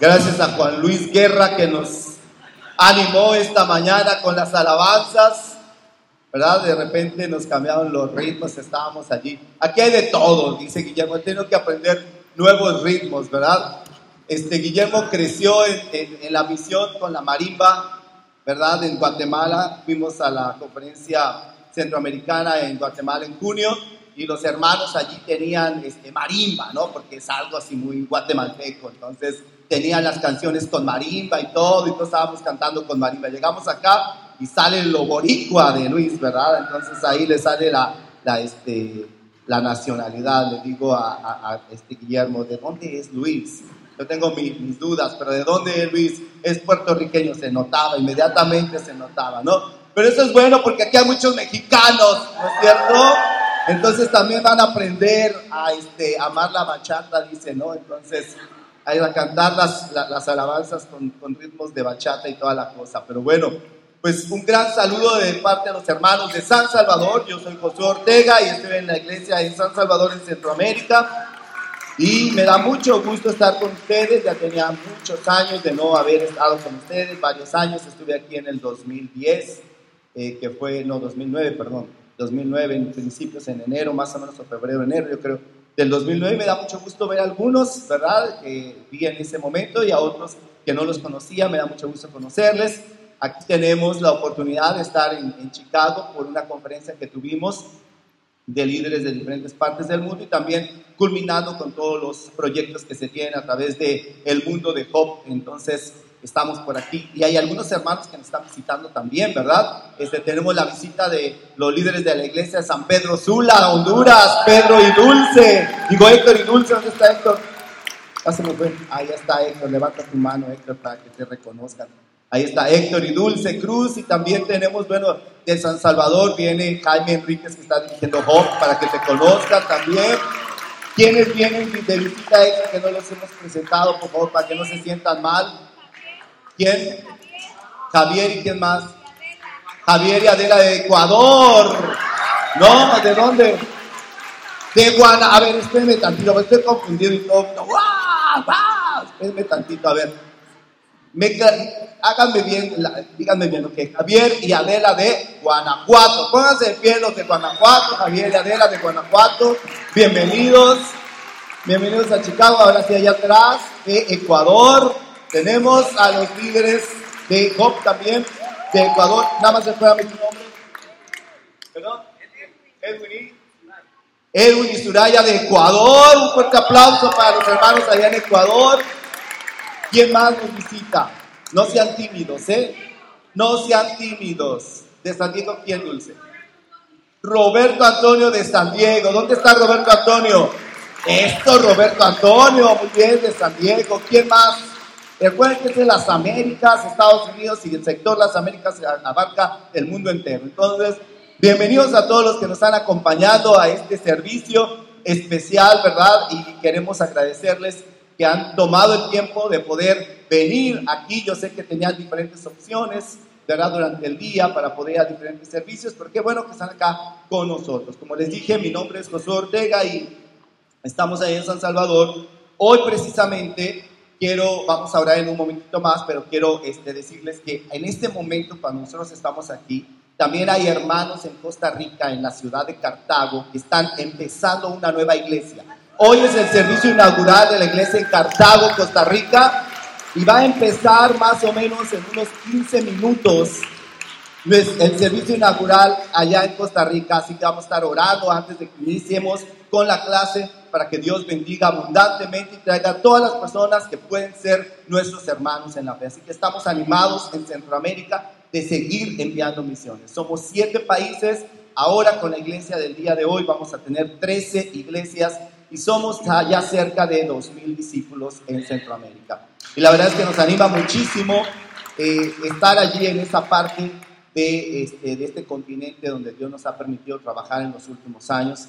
Gracias a Juan Luis Guerra que nos animó esta mañana con las alabanzas. ¿Verdad? De repente nos cambiaron los ritmos, estábamos allí. Aquí hay de todo, dice Guillermo. Tengo que aprender nuevos ritmos, ¿verdad? Este, Guillermo creció en, en la misión con la marimba, ¿verdad? En Guatemala. Fuimos a la conferencia centroamericana en Guatemala en junio y los hermanos allí tenían este, marimba, ¿no? Porque es algo así muy guatemalteco. Entonces tenían las canciones con marimba y todo, y todos estábamos cantando con marimba. Llegamos acá y sale lo boricua de Luis, ¿verdad? Entonces ahí le sale la, la, este, la nacionalidad. Le digo a, a, este Guillermo, ¿de dónde es Luis? Yo tengo mis, mis dudas, pero ¿de dónde es Luis? Es puertorriqueño, se notaba, inmediatamente se notaba, ¿no? Pero eso es bueno porque aquí hay muchos mexicanos, ¿no es cierto? Entonces también van a aprender a este, amar la bachata, dice, ¿no? Entonces, a a cantar las, las, alabanzas con, con, ritmos de bachata y toda la cosa. Pero bueno, pues un gran saludo de parte de los hermanos de San Salvador. Yo soy José Ortega y estoy en la iglesia de San Salvador en Centroamérica. Y me da mucho gusto estar con ustedes. Ya tenía muchos años de no haber estado con ustedes, varios años. Estuve aquí en el 2010 eh, que fue, no, 2009, perdón, 2009, en principios, en enero, más o menos, o febrero, enero, yo creo, del 2009. Me da mucho gusto ver a algunos, ¿verdad?, que vi en ese momento y a otros que no los conocía, me da mucho gusto conocerles. Aquí tenemos la oportunidad de estar en, en Chicago por una conferencia que tuvimos de líderes de diferentes partes del mundo y también culminando con todos los proyectos que se tienen a través de el mundo de Job. Entonces, estamos por aquí. Y hay algunos hermanos que nos están visitando también, ¿verdad? Este, tenemos la visita de los líderes de la iglesia de San Pedro Sula, Honduras, Pedro y Dulce. Digo, Héctor y Dulce, ¿dónde está Héctor? Ahí está Héctor, levanta tu mano, Héctor, para que te reconozcan. Ahí está Héctor y Dulce Cruz. Y también tenemos, bueno, de San Salvador viene Jaime Enríquez que está dirigiendo Hop para que te conozcan también. Quienes vienen de visita a que no los hemos presentado, por favor, para que no se sientan mal. ¿Quién? Javier y quién más? Javier y Adela de Ecuador. ¿No? ¿De dónde? De Guana. A ver, espérenme tantito, me estoy confundido y todo. ¡Wow! ¡Wow! Espérenme tantito, a ver. Me, háganme bien, díganme bien, ok. Javier y Adela de Guanajuato. Pónganse de pie los de Guanajuato. Javier y Adela de Guanajuato. Bienvenidos. Bienvenidos a Chicago. Ahora sí, allá atrás, de Ecuador. Tenemos a los líderes de Job también, de Ecuador. Nada más se puede tu nombre. ¿Perdón? Edwin Edwin y Suraya de Ecuador. Un fuerte aplauso para los hermanos allá en Ecuador. ¿Quién más nos visita? No sean tímidos, ¿eh? No sean tímidos. De San Diego, ¿quién dulce? Roberto Antonio de San Diego. ¿Dónde está Roberto Antonio? Esto, Roberto Antonio, muy bien, de San Diego. ¿Quién más? De las Américas, Estados Unidos y el sector Las Américas abarca el mundo entero. Entonces, bienvenidos a todos los que nos han acompañado a este servicio especial, ¿verdad? Y queremos agradecerles que han tomado el tiempo de poder venir aquí. Yo sé que tenían diferentes opciones, ¿verdad? Durante el día para poder ir a diferentes servicios, pero qué bueno que están acá con nosotros. Como les dije, mi nombre es José Ortega y estamos ahí en San Salvador. Hoy precisamente quiero, vamos a hablar en un momentito más, pero quiero este, decirles que en este momento, cuando nosotros estamos aquí, también hay hermanos en Costa Rica, en la ciudad de Cartago, que están empezando una nueva iglesia. Hoy es el servicio inaugural de la iglesia en Cartago, Costa Rica, y va a empezar más o menos en unos 15 minutos el servicio inaugural allá en Costa Rica, así que vamos a estar orando antes de que iniciemos con la clase para que Dios bendiga abundantemente y traiga a todas las personas que pueden ser nuestros hermanos en la fe. Así que estamos animados en Centroamérica de seguir enviando misiones. Somos siete países, ahora con la iglesia del día de hoy vamos a tener 13 iglesias y somos ya cerca de 2.000 discípulos en Centroamérica. Y la verdad es que nos anima muchísimo eh, estar allí en esa parte de este, de este continente donde Dios nos ha permitido trabajar en los últimos años.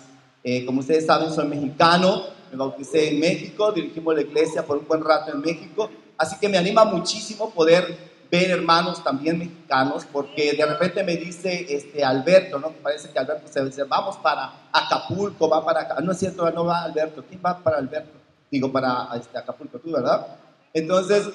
Eh, como ustedes saben, soy mexicano, me bauticé en México, dirigimos la iglesia por un buen rato en México, así que me anima muchísimo poder ver hermanos también mexicanos, porque de repente me dice este Alberto, ¿no? Parece que Alberto se dice, vamos para Acapulco, va para acá. No es cierto, no va Alberto. ¿Quién va para Alberto? Digo, para este, Acapulco, tú, ¿verdad? Entonces,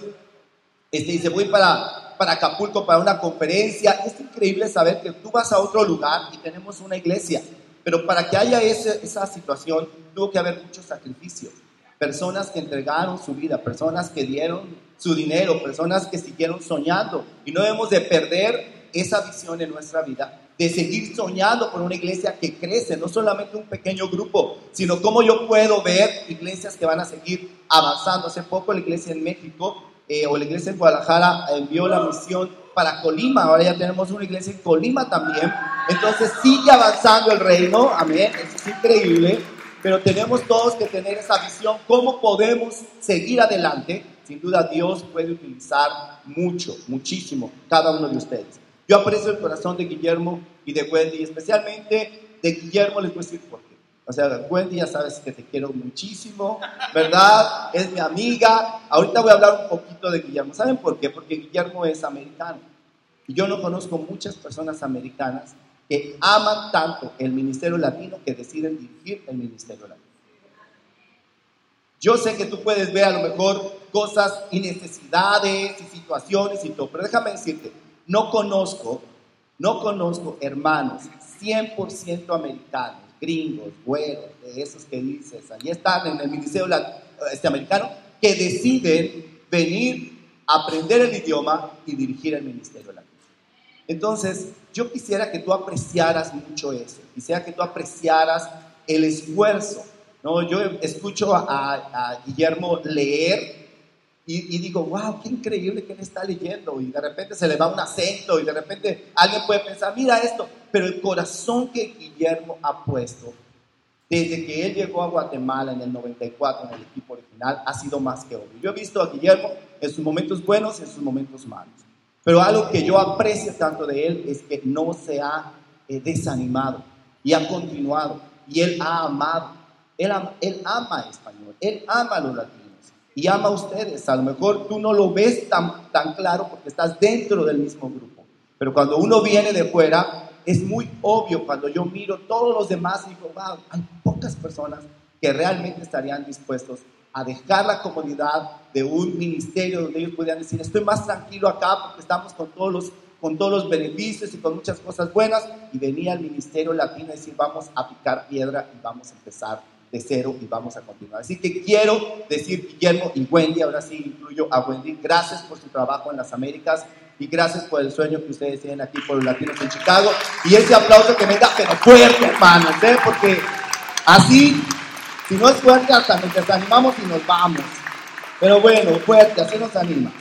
este, dice, voy para, para Acapulco para una conferencia. Es increíble saber que tú vas a otro lugar y tenemos una iglesia. Pero para que haya esa situación, tuvo que haber mucho sacrificio. Personas que entregaron su vida, personas que dieron su dinero, personas que siguieron soñando. Y no debemos de perder esa visión en nuestra vida, de seguir soñando por una iglesia que crece, no solamente un pequeño grupo, sino cómo yo puedo ver iglesias que van a seguir avanzando. Hace poco la iglesia en México eh, o la iglesia en Guadalajara envió la misión para Colima, ahora ya tenemos una iglesia en Colima también, entonces sigue avanzando el reino, amén, eso es increíble, pero tenemos todos que tener esa visión, cómo podemos seguir adelante, sin duda Dios puede utilizar mucho, muchísimo, cada uno de ustedes. Yo aprecio el corazón de Guillermo y de Wendy, especialmente de Guillermo les voy a decir por qué. O sea, Wendy ya sabes que te quiero muchísimo, ¿verdad? Es mi amiga. Ahorita voy a hablar un poquito de Guillermo. ¿Saben por qué? Porque Guillermo es americano. Y yo no conozco muchas personas americanas que aman tanto el Ministerio Latino que deciden dirigir el Ministerio Latino. Yo sé que tú puedes ver a lo mejor cosas y necesidades y situaciones y todo, pero déjame decirte, no conozco, no conozco hermanos 100% americanos, gringos, güeros, de esos que dices, ahí están en el ministerio este americano, que deciden venir a aprender el idioma y dirigir el ministerio latino. Entonces, yo quisiera que tú apreciaras mucho eso, quisiera que tú apreciaras el esfuerzo. ¿no? Yo escucho a, a Guillermo leer y, digo, wow, qué increíble que él está leyendo. Y de repente se le va un acento y de repente alguien puede pensar, mira esto. Pero el corazón que Guillermo ha puesto desde que él llegó a Guatemala en el 94 en el equipo original ha sido más que obvio. Yo he visto a Guillermo en sus momentos buenos y en sus momentos malos. Pero algo que yo aprecio tanto de él es que no se ha eh, desanimado y ha continuado. Y él ha amado. Él, él ama español, él ama los latinos y ama a ustedes. A lo mejor tú no lo ves tan, tan claro porque estás dentro del mismo grupo. Pero cuando uno viene de fuera, es muy obvio cuando yo miro todos los demás y digo, wow, hay pocas personas que realmente estarían dispuestos a dejar la comodidad de un ministerio donde ellos podrían decir, estoy más tranquilo acá porque estamos con todos los, con todos los beneficios y con muchas cosas buenas, y venía al ministerio latino a decir, vamos a picar piedra y vamos a empezar de cero y vamos a continuar. Así que quiero decir, Guillermo y Wendy, ahora sí incluyo a Wendy, gracias por su trabajo en las Américas y gracias por el sueño que ustedes tienen aquí por los latinos en Chicago. Y ese aplauso que venga, pero fuerte, hermanos, ¿eh? porque así, si no es fuerte, hasta nos desanimamos y nos vamos. Pero bueno, fuerte, así nos anima.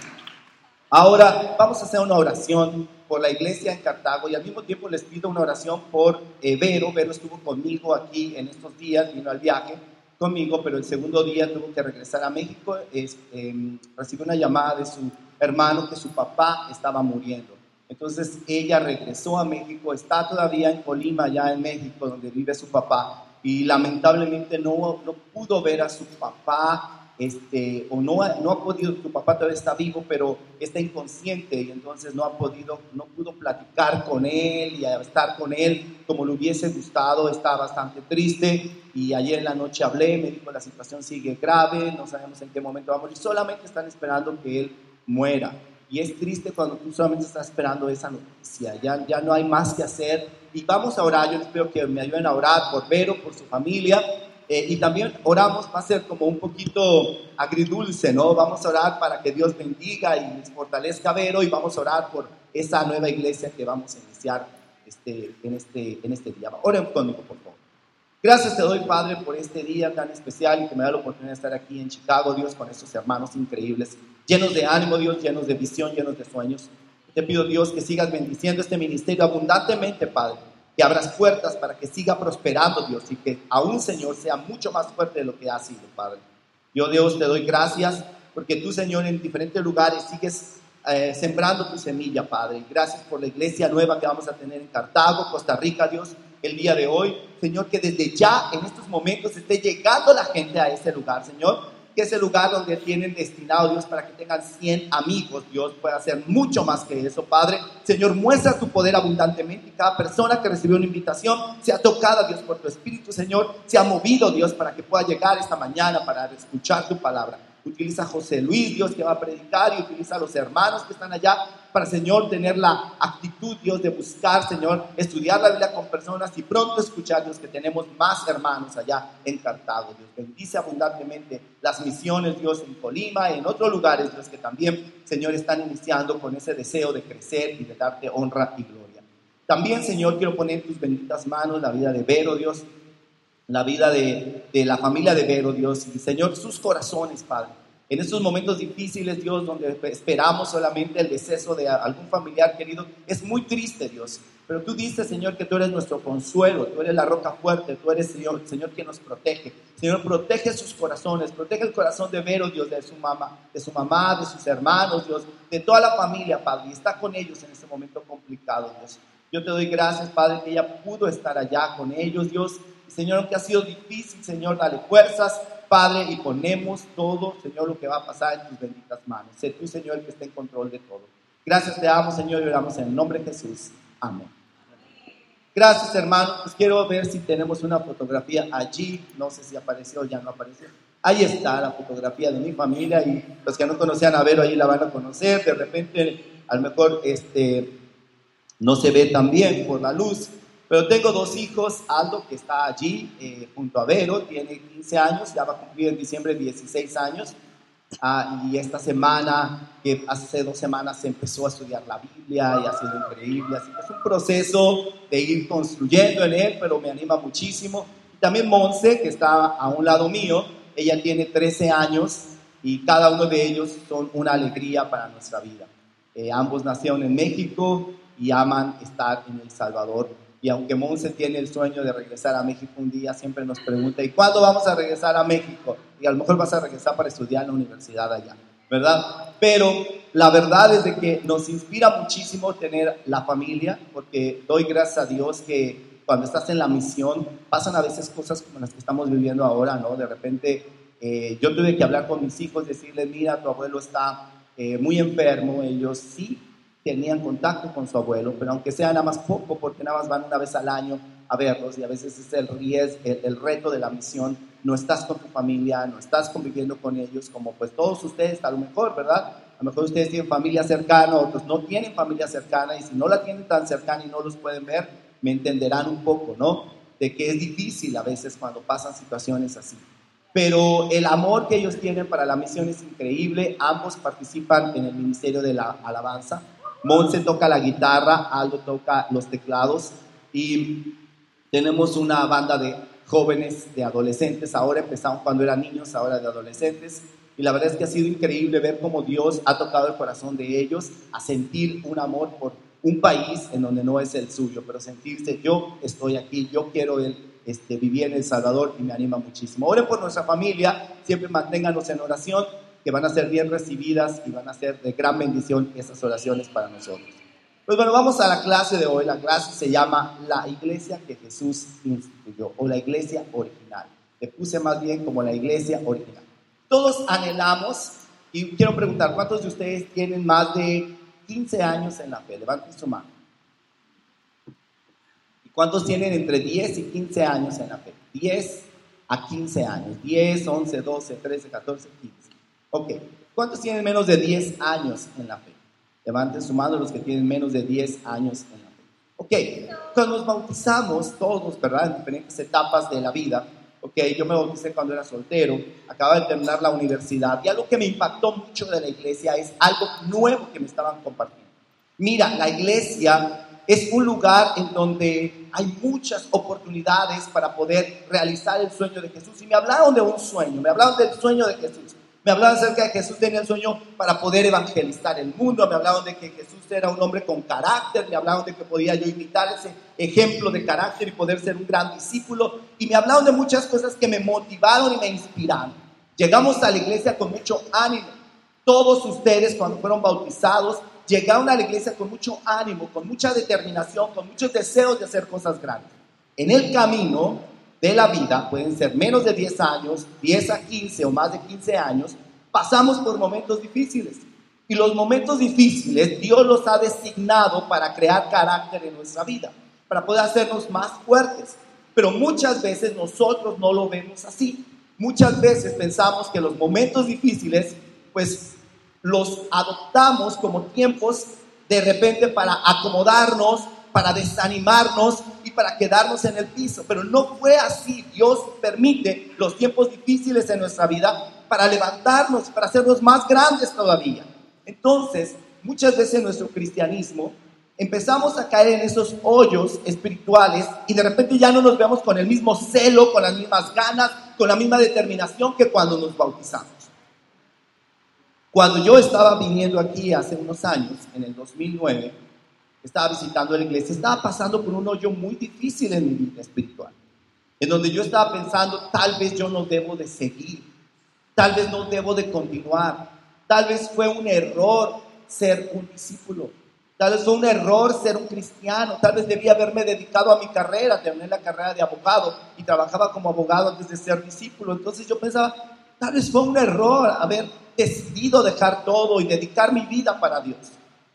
Ahora vamos a hacer una oración por la iglesia en Cartago y al mismo tiempo les pido una oración por eh, Vero. Vero estuvo conmigo aquí en estos días, vino al viaje conmigo, pero el segundo día tuvo que regresar a México. Es, em, recibió una llamada de su hermano que su papá estaba muriendo. Entonces ella regresó a México, está todavía en Colima, ya en México, donde vive su papá, y lamentablemente no, no pudo ver a su papá este, o no ha, no ha podido, tu papá todavía está vivo, pero está inconsciente y entonces no ha podido, no pudo platicar con él y estar con él como le hubiese gustado, está bastante triste y ayer en la noche hablé, me dijo la situación sigue grave, no sabemos en qué momento vamos y solamente están esperando que él muera. Y es triste cuando tú solamente estás esperando esa noticia, ya, ya no hay más que hacer. Y vamos a orar, yo espero que me ayuden a orar por Vero, por su familia, eh, y también oramos, va a ser como un poquito agridulce, ¿no? Vamos a orar para que Dios bendiga y les fortalezca Vero y vamos a orar por esa nueva iglesia que vamos a iniciar este, en, este, en este día. Oren conmigo, por favor. Gracias te doy, Padre, por este día tan especial y que me da la oportunidad de estar aquí en Chicago, Dios, con estos hermanos increíbles, llenos de ánimo, Dios, llenos de visión, llenos de sueños. Te pido, Dios, que sigas bendiciendo este ministerio abundantemente, Padre que abras puertas para que siga prosperando, Dios, y que aún, Señor, sea mucho más fuerte de lo que ha sido, Padre. Yo, Dios, te doy gracias porque tú, Señor, en diferentes lugares sigues eh, sembrando tu semilla, Padre. Gracias por la iglesia nueva que vamos a tener en Cartago, Costa Rica, Dios, el día de hoy. Señor, que desde ya, en estos momentos, esté llegando la gente a ese lugar, Señor que ese lugar donde tienen destinado Dios para que tengan 100 amigos, Dios puede hacer mucho más que eso, Padre. Señor, muestra tu poder abundantemente cada persona que recibió una invitación sea tocada, Dios, por tu Espíritu, Señor, sea movido, Dios, para que pueda llegar esta mañana para escuchar tu palabra. Utiliza a José Luis, Dios, que va a predicar, y utiliza a los hermanos que están allá para, Señor, tener la actitud, Dios, de buscar, Señor, estudiar la Biblia con personas y pronto escuchar, Dios, que tenemos más hermanos allá en Dios. Bendice abundantemente las misiones, Dios, en Colima, y en otros lugares, Dios, que también, Señor, están iniciando con ese deseo de crecer y de darte honra y gloria. También, Señor, quiero poner tus benditas manos la vida de Vero, Dios, la vida de, de la familia de Vero, Dios, y Señor, sus corazones, Padre. En estos momentos difíciles, Dios, donde esperamos solamente el deceso de algún familiar querido, es muy triste, Dios. Pero tú dices, Señor, que tú eres nuestro consuelo, tú eres la roca fuerte, tú eres, Señor, Señor, que nos protege. Señor, protege sus corazones, protege el corazón de Vero, Dios, de su mamá, de su mamá, de sus hermanos, Dios, de toda la familia, Padre, y está con ellos en este momento complicado, Dios. Yo te doy gracias, Padre, que ella pudo estar allá con ellos, Dios. Señor, aunque ha sido difícil, Señor, dale fuerzas, Padre, y ponemos todo, Señor, lo que va a pasar en tus benditas manos. Sé tú, Señor, el que esté en control de todo. Gracias te damos, Señor, y oramos en el nombre de Jesús. Amén. Gracias, hermano. Pues quiero ver si tenemos una fotografía allí. No sé si apareció o ya no apareció. Ahí está la fotografía de mi familia y los que no conocían a Vero ahí la van a conocer. De repente, a lo mejor este, no se ve tan bien por la luz, pero tengo dos hijos, Aldo que está allí eh, junto a Vero, tiene 15 años, ya va a cumplir en diciembre 16 años, ah, y esta semana, que hace dos semanas empezó a estudiar la Biblia y ha sido increíble, así que es un proceso de ir construyendo en él, pero me anima muchísimo. Y también Monse, que está a un lado mío, ella tiene 13 años y cada uno de ellos son una alegría para nuestra vida. Eh, ambos nacieron en México y aman estar en El Salvador y aunque Monse tiene el sueño de regresar a México un día, siempre nos pregunta, ¿y cuándo vamos a regresar a México? Y a lo mejor vas a regresar para estudiar en la universidad allá, ¿verdad? Pero la verdad es de que nos inspira muchísimo tener la familia, porque doy gracias a Dios que cuando estás en la misión pasan a veces cosas como las que estamos viviendo ahora, ¿no? De repente eh, yo tuve que hablar con mis hijos, decirles, mira, tu abuelo está eh, muy enfermo, ellos sí tenían contacto con su abuelo, pero aunque sea nada más poco, porque nada más van una vez al año a verlos y a veces es el riesgo, el, reto de la misión, no estás con tu familia, no estás conviviendo con ellos, como pues todos ustedes a lo mejor, ¿verdad? A lo mejor ustedes tienen familia cercana, otros no tienen familia cercana y si no la tienen tan cercana y no los pueden ver, me entenderán un poco, ¿no? De que es difícil a veces cuando pasan situaciones así. Pero el amor que ellos tienen para la misión es increíble, ambos participan en el Ministerio de la Alabanza, Monse toca la guitarra, Aldo toca los teclados y tenemos una banda de jóvenes, de adolescentes. Ahora empezamos cuando eran niños, ahora de adolescentes. Y la verdad es que ha sido increíble ver cómo Dios ha tocado el corazón de ellos a sentir un amor por un país en donde no es el suyo, pero sentirse yo estoy aquí, yo quiero este, vivir en El Salvador y me anima muchísimo. Oren por nuestra familia, siempre manténganos en oración que van a ser bien recibidas y van a ser de gran bendición esas oraciones para nosotros. Pues bueno, vamos a la clase de hoy. La clase se llama La iglesia que Jesús instituyó o la iglesia original. Le puse más bien como la iglesia original. Todos anhelamos, y quiero preguntar, ¿cuántos de ustedes tienen más de 15 años en la fe? Levanten su mano. ¿Y cuántos tienen entre 10 y 15 años en la fe? 10 a 15 años. 10, 11, 12, 13, 14, 15. Ok, ¿cuántos tienen menos de 10 años en la fe? Levanten su mano los que tienen menos de 10 años en la fe. Ok, cuando nos bautizamos todos, ¿verdad? En diferentes etapas de la vida. Ok, yo me bauticé cuando era soltero, acababa de terminar la universidad y algo que me impactó mucho de la iglesia es algo nuevo que me estaban compartiendo. Mira, la iglesia es un lugar en donde hay muchas oportunidades para poder realizar el sueño de Jesús. Y me hablaron de un sueño, me hablaron del sueño de Jesús. Me hablaban acerca de que Jesús tenía el sueño para poder evangelizar el mundo. Me hablaban de que Jesús era un hombre con carácter. Me hablaban de que podía yo imitar ese ejemplo de carácter y poder ser un gran discípulo. Y me hablaban de muchas cosas que me motivaron y me inspiraron. Llegamos a la iglesia con mucho ánimo. Todos ustedes cuando fueron bautizados llegaron a la iglesia con mucho ánimo, con mucha determinación, con muchos deseos de hacer cosas grandes. En el camino de la vida, pueden ser menos de 10 años, 10 a 15 o más de 15 años, pasamos por momentos difíciles. Y los momentos difíciles Dios los ha designado para crear carácter en nuestra vida, para poder hacernos más fuertes. Pero muchas veces nosotros no lo vemos así. muchas veces pensamos que los momentos difíciles, pues los adoptamos como tiempos de repente para acomodarnos, para desanimarnos para quedarnos en el piso. Pero no fue así. Dios permite los tiempos difíciles en nuestra vida para levantarnos, para hacernos más grandes todavía. Entonces, muchas veces en nuestro cristianismo empezamos a caer en esos hoyos espirituales y de repente ya no nos vemos con el mismo celo, con las mismas ganas, con la misma determinación que cuando nos bautizamos. Cuando yo estaba viniendo aquí hace unos años, en el 2009, estaba visitando la iglesia, estaba pasando por un hoyo muy difícil en mi vida espiritual, en donde yo estaba pensando, tal vez yo no debo de seguir, tal vez no debo de continuar, tal vez fue un error ser un discípulo, tal vez fue un error ser un cristiano, tal vez debía haberme dedicado a mi carrera, tener la carrera de abogado y trabajaba como abogado antes de ser discípulo, entonces yo pensaba, tal vez fue un error haber decidido dejar todo y dedicar mi vida para Dios.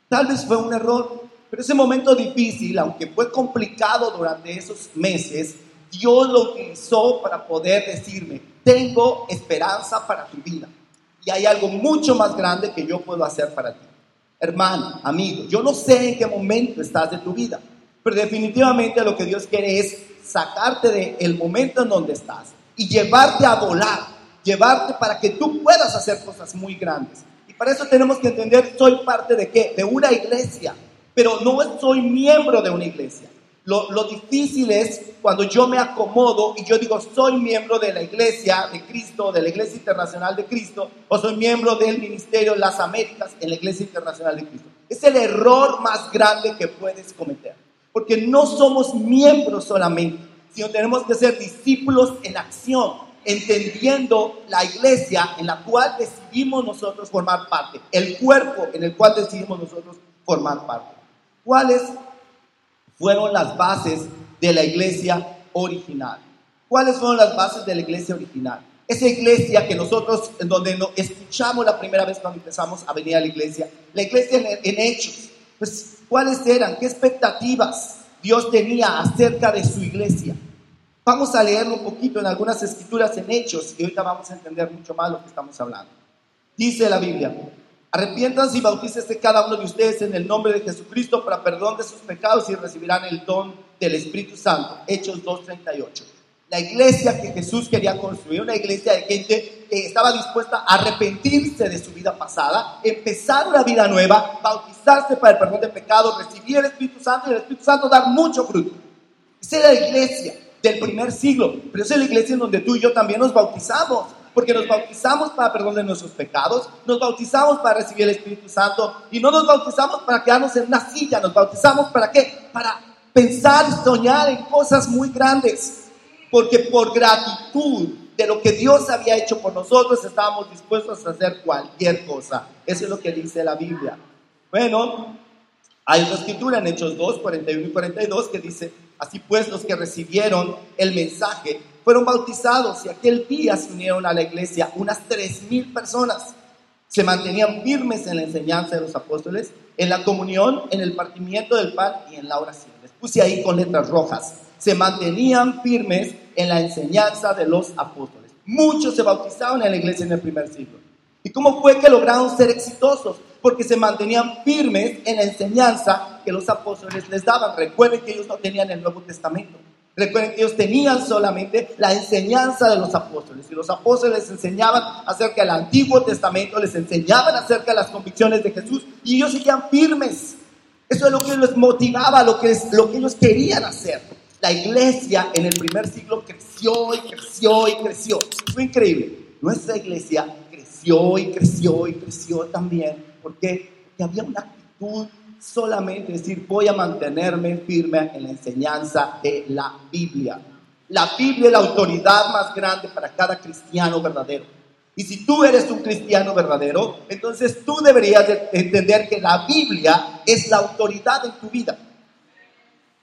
Tal vez fue un error, pero ese momento difícil, aunque fue complicado durante esos meses, Dios lo utilizó para poder decirme, tengo esperanza para tu vida. Y hay algo mucho más grande que yo puedo hacer para ti. Hermano, amigo, yo no sé en qué momento estás de tu vida, pero definitivamente lo que Dios quiere es sacarte del el momento en donde estás y llevarte a volar llevarte para que tú puedas hacer cosas muy grandes. Y para eso tenemos que entender, soy parte de qué? De una iglesia, pero no soy miembro de una iglesia. Lo, difícil es cuando yo me acomodo y yo digo, soy miembro de la iglesia de Cristo, de la iglesia internacional de Cristo, o soy miembro del ministerio Las Américas en la iglesia internacional de Cristo. Es el error más grande que puedes cometer, porque no somos miembros solamente, sino tenemos que ser discípulos en acción entendiendo la iglesia en la cual decidimos nosotros formar parte, el cuerpo en el cual decidimos nosotros formar parte. ¿Cuáles fueron las bases de la iglesia original? ¿Cuáles fueron las bases de la iglesia original? Esa iglesia que nosotros, en donde nos escuchamos la primera vez cuando empezamos a venir a la iglesia, la iglesia en, en Hechos, pues, ¿cuáles eran? ¿Qué expectativas Dios tenía acerca de su iglesia? Vamos a leerlo un poquito en algunas escrituras en Hechos y ahorita vamos a entender mucho más lo que estamos hablando. Dice la Biblia, arrepiéntanse y bautícese cada uno de ustedes en el nombre de Jesucristo para perdón de sus pecados y recibirán el don del Espíritu Santo. Hechos 2.38. La iglesia que Jesús quería construir, una iglesia de gente que estaba dispuesta a arrepentirse de su vida pasada, empezar una vida nueva, bautizarse para el perdón de pecados, recibir el Espíritu Santo y el Espíritu Santo dar mucho fruto. Esa era la iglesia del primer siglo. Pero es la iglesia en donde tú y yo también nos bautizamos. Porque nos bautizamos para perdón de nuestros pecados, nos bautizamos para recibir el Espíritu Santo y no nos bautizamos para quedarnos en una silla, nos bautizamos para qué? Para pensar y soñar en cosas muy grandes. Porque por gratitud de lo que Dios había hecho por nosotros, estábamos dispuestos a hacer cualquier cosa. Eso es lo que dice la Biblia. Bueno, hay una escritura en Hechos 2, 41 y 42 que dice, así pues los que recibieron el mensaje fueron bautizados y aquel día se unieron a la iglesia unas tres mil personas. Se mantenían firmes en la enseñanza de los apóstoles, en la comunión, en el partimiento del pan y en la oración. Les puse ahí con letras rojas. Se mantenían firmes en la enseñanza de los apóstoles. Muchos se bautizaron en la iglesia en el primer siglo. ¿Y cómo fue que lograron ser exitosos? porque se mantenían firmes en la enseñanza que los apóstoles les daban. Recuerden que ellos no tenían el Nuevo Testamento. Recuerden que ellos tenían solamente la enseñanza de los apóstoles. Y los apóstoles les enseñaban acerca del Antiguo Testamento, les enseñaban acerca de las convicciones de Jesús y ellos seguían firmes. Eso es lo que les motivaba, lo que, lo que ellos querían hacer. La iglesia en el primer siglo creció y creció y creció. Fue increíble. Nuestra iglesia creció y creció y creció también porque había una actitud solamente decir, voy a mantenerme firme en la enseñanza de la Biblia. La Biblia es la autoridad más grande para cada cristiano verdadero. Y si tú eres un cristiano verdadero, entonces tú deberías entender que la Biblia es la autoridad en tu vida.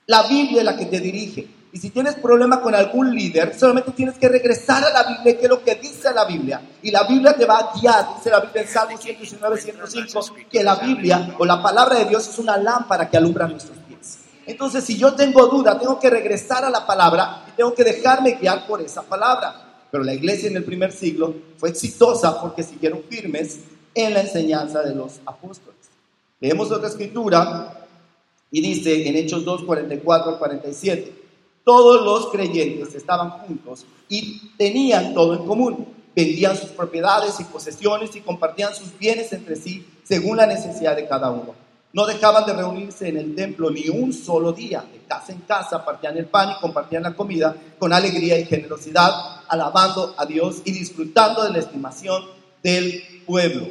La Biblia es la que te dirige. Y si tienes problema con algún líder, solamente tienes que regresar a la Biblia, que es lo que dice la Biblia. Y la Biblia te va a guiar, dice la Biblia en Salmo 119, 105, que la Biblia o la palabra de Dios es una lámpara que alumbra nuestros pies. Entonces, si yo tengo duda, tengo que regresar a la palabra y tengo que dejarme guiar por esa palabra. Pero la iglesia en el primer siglo fue exitosa porque siguieron firmes en la enseñanza de los apóstoles. Leemos otra escritura y dice en Hechos 2, 44 al 47, todos los creyentes estaban juntos y tenían todo en común. Vendían sus propiedades y posesiones y compartían sus bienes entre sí según la necesidad de cada uno. No dejaban de reunirse en el templo ni un solo día. De casa en casa partían el pan y compartían la comida con alegría y generosidad, alabando a Dios y disfrutando de la estimación del pueblo.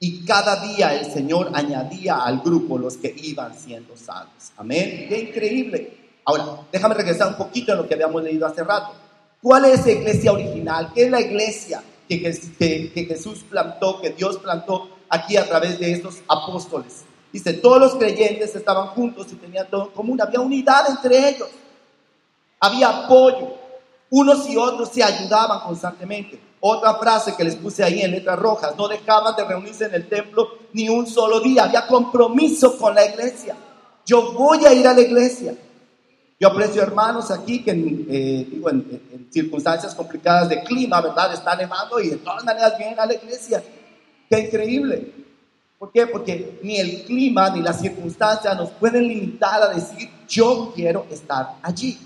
Y cada día el Señor añadía al grupo los que iban siendo salvos. Amén. Qué increíble. Ahora, déjame regresar un poquito a lo que habíamos leído hace rato. ¿Cuál es la iglesia original? ¿Qué es la iglesia que, que, Jesús plantó, que Dios plantó aquí a través de estos apóstoles? Dice, todos los creyentes estaban juntos y tenían todo en común. Había unidad entre ellos. Había apoyo. Unos y otros se ayudaban constantemente. Otra frase que les puse ahí en letras rojas, no dejaban de reunirse en el templo ni un solo día, había compromiso con la iglesia. Yo voy a ir a la iglesia. Yo aprecio hermanos aquí que eh, digo, en, circunstancias complicadas de clima, ¿verdad? Está nevando y de todas maneras vienen a la iglesia. Qué increíble. ¿Por qué? Porque ni el clima ni las circunstancias nos pueden limitar a decir, yo quiero estar allí.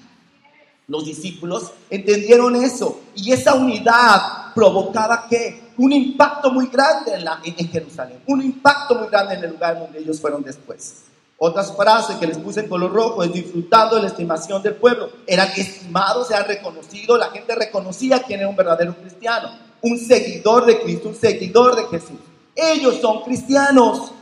Los discípulos entendieron eso y esa unidad provocaba que un impacto muy grande en, la, en, Jerusalén, un impacto muy grande en el lugar donde ellos fueron después. Otras frases que les puse en color rojo es disfrutando de la estimación del pueblo. Eran estimados, eran reconocidos, la gente reconocía quién era un verdadero cristiano, un seguidor de Cristo, un seguidor de Jesús. Ellos son cristianos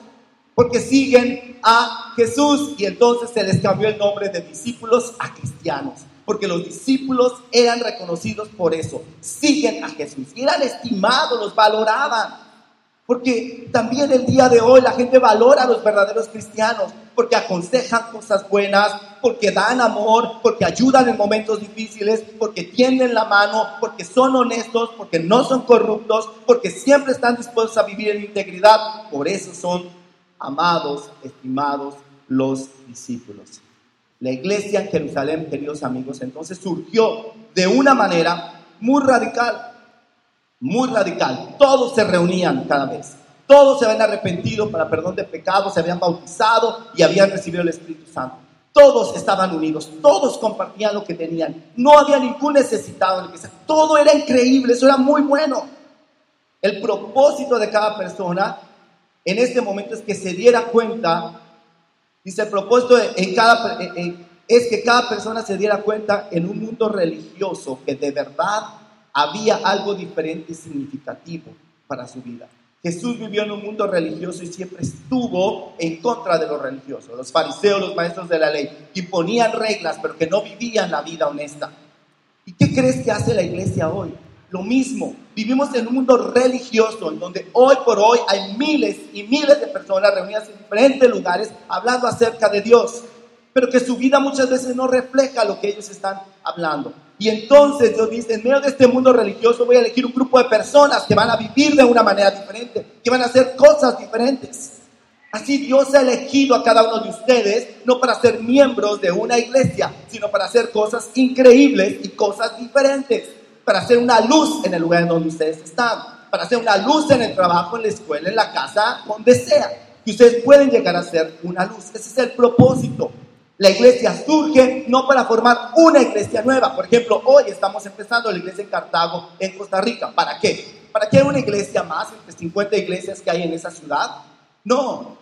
porque siguen a Jesús y entonces se les cambió el nombre de discípulos a cristianos porque los discípulos eran reconocidos por eso. Siguen a Jesús y eran estimados, los valoraban. Porque también el día de hoy la gente valora a los verdaderos cristianos, porque aconsejan cosas buenas, porque dan amor, porque ayudan en momentos difíciles, porque tienden la mano, porque son honestos, porque no son corruptos, porque siempre están dispuestos a vivir en integridad. Por eso son amados, estimados los discípulos. La iglesia en Jerusalén, queridos amigos, entonces surgió de una manera muy radical, muy radical. Todos se reunían cada vez. Todos se habían arrepentido para perdón de pecados, se habían bautizado y habían recibido el Espíritu Santo. Todos estaban unidos, todos compartían lo que tenían. No había ningún necesitado en la iglesia. Todo era increíble, eso era muy bueno. El propósito de cada persona en este momento es que se diera cuenta Dice, el propósito en cada, es que cada persona se diera cuenta en un mundo religioso que de verdad había algo diferente y significativo para su vida. Jesús vivió en un mundo religioso y siempre estuvo en contra de los religiosos, los fariseos, los maestros de la ley, que ponían reglas pero que no vivían la vida honesta. ¿Y qué crees que hace la iglesia hoy? Lo mismo, vivimos en un mundo religioso en donde hoy por hoy hay miles y miles de personas reunidas en diferentes lugares hablando acerca de Dios, pero que su vida muchas veces no refleja lo que ellos están hablando. Y entonces Dios dice, en medio de este mundo religioso voy a elegir un grupo de personas que van a vivir de una manera diferente, que van a hacer cosas diferentes. Así Dios ha elegido a cada uno de ustedes no para ser miembros de una iglesia, sino para hacer cosas increíbles y cosas diferentes para hacer una luz en el lugar en donde ustedes están, para hacer una luz en el trabajo, en la escuela, en la casa, donde sea. Que ustedes pueden llegar a ser una luz. Ese es el propósito. La iglesia surge no para formar una iglesia nueva. Por ejemplo, hoy estamos empezando la iglesia en Cartago, en Costa Rica. ¿Para qué? ¿Para qué una iglesia más entre 50 iglesias que hay en esa ciudad? No,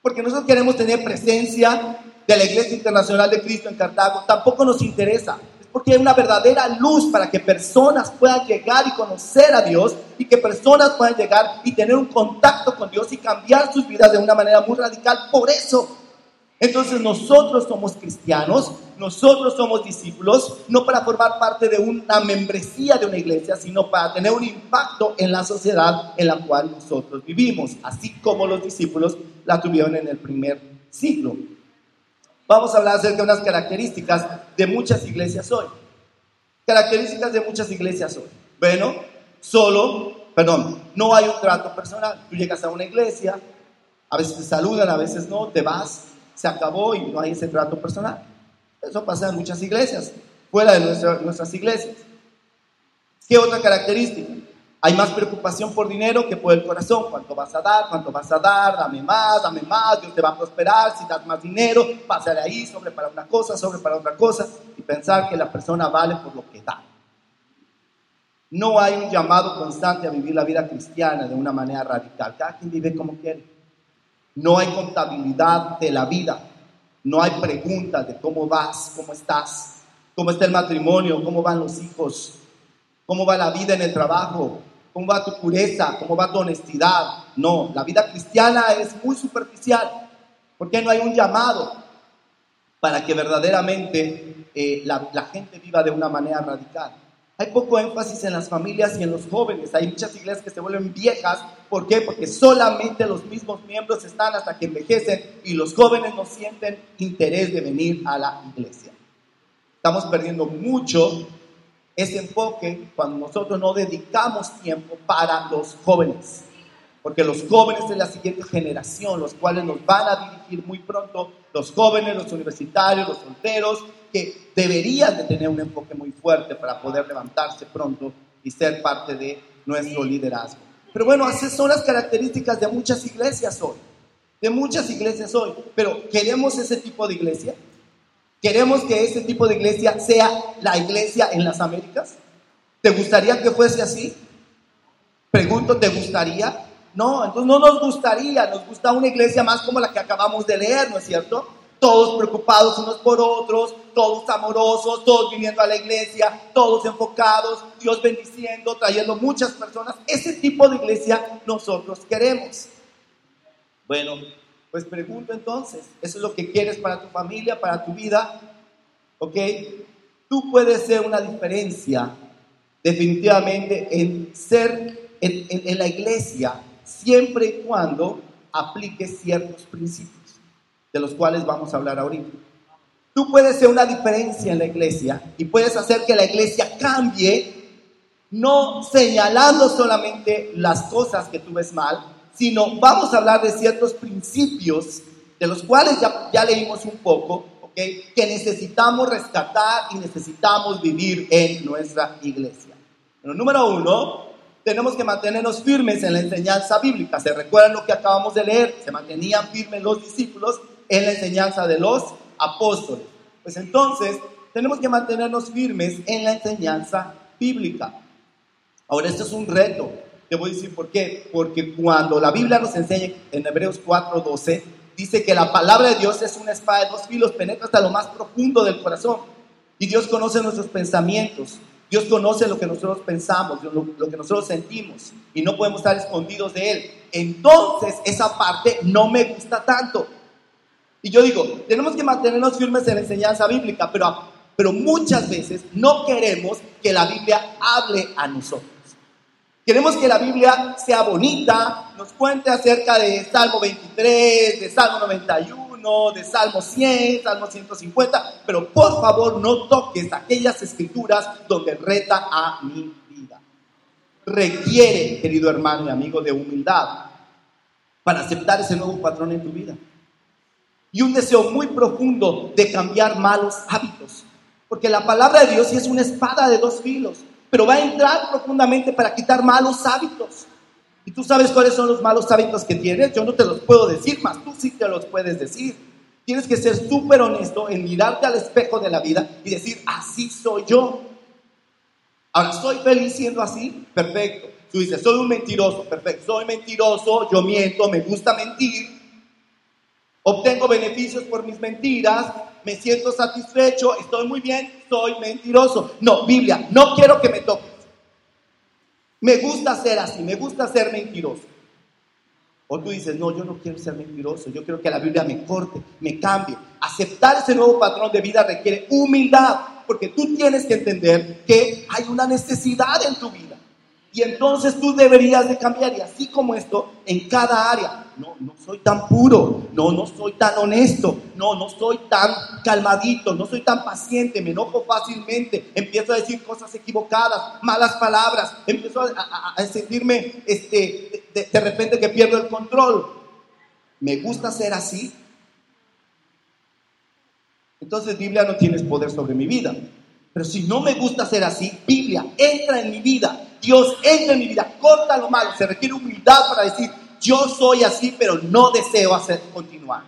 porque nosotros queremos tener presencia de la Iglesia Internacional de Cristo en Cartago. Tampoco nos interesa porque hay una verdadera luz para que personas puedan llegar y conocer a Dios y que personas puedan llegar y tener un contacto con Dios y cambiar sus vidas de una manera muy radical. Por eso, entonces nosotros somos cristianos, nosotros somos discípulos, no para formar parte de una membresía de una iglesia, sino para tener un impacto en la sociedad en la cual nosotros vivimos, así como los discípulos la tuvieron en el primer siglo. Vamos a hablar acerca de unas características de muchas iglesias hoy. Características de muchas iglesias hoy. Bueno, solo, perdón, no hay un trato personal. Tú llegas a una iglesia, a veces te saludan, a veces no, te vas, se acabó y no hay ese trato personal. Eso pasa en muchas iglesias, fuera de nuestras iglesias. ¿Qué otra característica? Hay más preocupación por dinero que por el corazón. ¿Cuánto vas a dar? ¿Cuánto vas a dar? Dame más, dame más. Dios te va a prosperar. Si das más dinero, pásale ahí sobre para una cosa, sobre para otra cosa. Y pensar que la persona vale por lo que da. No hay un llamado constante a vivir la vida cristiana de una manera radical. Cada quien vive como quiere. No hay contabilidad de la vida. No hay preguntas de cómo vas, cómo estás, cómo está el matrimonio, cómo van los hijos, cómo va la vida en el trabajo, cómo va tu pureza, cómo va tu honestidad. No, la vida cristiana es muy superficial, porque no hay un llamado para que verdaderamente eh, la, la gente viva de una manera radical. Hay poco énfasis en las familias y en los jóvenes. Hay muchas iglesias que se vuelven viejas. ¿Por qué? Porque solamente los mismos miembros están hasta que envejecen y los jóvenes no sienten interés de venir a la iglesia. Estamos perdiendo mucho ese enfoque cuando nosotros no dedicamos tiempo para los jóvenes. Porque los jóvenes de la siguiente generación, los cuales nos van a dirigir muy pronto, los jóvenes, los universitarios, los solteros, que deberían de tener un enfoque muy fuerte para poder levantarse pronto y ser parte de nuestro liderazgo. Pero bueno, esas son las características de muchas iglesias hoy, de muchas iglesias hoy. Pero ¿queremos ese tipo de iglesia? ¿Queremos que ese tipo de iglesia sea la iglesia en las Américas? ¿Te gustaría que fuese así? Pregunto, ¿te gustaría? No, entonces no nos gustaría, nos gusta una iglesia más como la que acabamos de leer, ¿no es cierto? Todos preocupados unos por otros, todos amorosos, todos viniendo a la iglesia, todos enfocados, Dios bendiciendo, trayendo muchas personas. Ese tipo de iglesia nosotros queremos. Bueno, pues pregunto entonces, ¿eso es lo que quieres para tu familia, para tu vida? ¿Ok? Tú puedes ser una diferencia definitivamente en ser en, la iglesia siempre y cuando apliques ciertos principios, de los cuales vamos a hablar ahorita. Tú puedes ser una diferencia en la iglesia y puedes hacer que la iglesia cambie, no señalando solamente las cosas que tú ves mal, sino vamos a hablar de ciertos principios de los cuales ya, leímos un poco, ¿okay? que necesitamos rescatar y necesitamos vivir en nuestra iglesia. Pero número uno, tenemos que mantenernos firmes en la enseñanza bíblica. ¿Se recuerdan lo que acabamos de leer? Se mantenían firmes los discípulos en la enseñanza de los apóstoles. Pues entonces, tenemos que mantenernos firmes en la enseñanza bíblica. Ahora, esto es un reto. Te voy a decir por qué. Porque cuando la Biblia nos enseña en Hebreos 4:12, dice que la palabra de Dios es una espada de dos filos, penetra hasta lo más profundo del corazón. Y Dios conoce nuestros pensamientos. Dios conoce lo que nosotros pensamos, lo, lo, que nosotros sentimos. Y no podemos estar escondidos de Él. Entonces, esa parte no me gusta tanto. Y yo digo, tenemos que mantenernos firmes en la enseñanza bíblica, pero, pero muchas veces no queremos que la Biblia hable a nosotros. Queremos que la Biblia sea bonita, nos cuente acerca de Salmo 23, de Salmo 91, de Salmo 100, Salmo 150, pero por favor no toques aquellas escrituras donde reta a mi vida. Requiere, querido hermano y amigo, de humildad para aceptar ese nuevo patrón en tu vida. Y un deseo muy profundo de cambiar malos hábitos. Porque la palabra de Dios sí es una espada de dos filos pero va a entrar profundamente para quitar malos hábitos. Y tú sabes cuáles son los malos hábitos que tienes. Yo no te los puedo decir, más tú sí te los puedes decir. Tienes que ser súper honesto en mirarte al espejo de la vida y decir, así soy yo. Ahora, ¿soy feliz siendo así? Perfecto. Tú dices, soy un mentiroso. Perfecto. Soy mentiroso, yo miento, me gusta mentir. Obtengo beneficios por mis mentiras, me siento satisfecho, estoy muy bien, soy mentiroso. No, Biblia, no quiero que me toques. Me gusta ser así, me gusta ser mentiroso. O tú dices, no, yo no quiero ser mentiroso, yo quiero que la Biblia me corte, me cambie. Aceptar ese nuevo patrón de vida requiere humildad, porque tú tienes que entender que hay una necesidad en tu vida. Y entonces tú deberías de cambiar. Y así como esto, en cada área. No, no soy tan puro. No, no soy tan honesto. No, no soy tan calmadito. No soy tan paciente. Me enojo fácilmente. Empiezo a decir cosas equivocadas, malas palabras. Empiezo a, sentirme este, de, de repente que pierdo el control. Me gusta ser así. Entonces Biblia no tienes poder sobre mi vida. Pero si no me gusta ser así, Biblia, entra en mi vida. Dios entra en mi vida, corta lo malo. Se requiere humildad para decir, yo soy así, pero no deseo hacer continuar.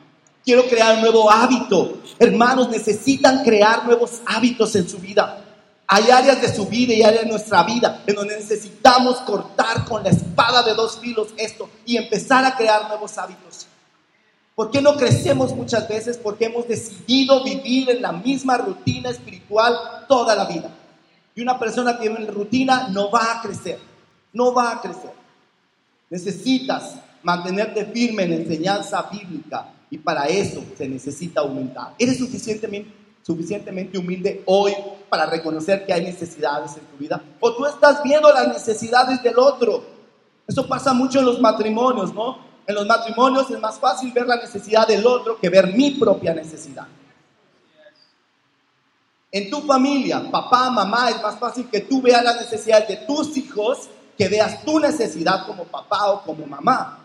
Quiero crear un nuevo hábito. Hermanos, necesitan crear nuevos hábitos en su vida. Hay áreas de su vida y áreas de nuestra vida en donde necesitamos cortar con la espada de dos filos esto y empezar a crear nuevos hábitos. ¿Por qué no crecemos muchas veces? Porque hemos decidido vivir en la misma rutina espiritual toda la vida. Y una persona que vive en rutina no va a crecer, no va a crecer. Necesitas mantenerte firme en la enseñanza bíblica y para eso se necesita humildad. ¿Eres suficientemente, suficientemente humilde hoy para reconocer que hay necesidades en tu vida? ¿O tú estás viendo las necesidades del otro? Eso pasa mucho en los matrimonios, ¿no? En los matrimonios es más fácil ver la necesidad del otro que ver mi propia necesidad. En tu familia, papá, mamá, es más fácil que tú veas las necesidades de tus hijos que veas tu necesidad como papá o como mamá.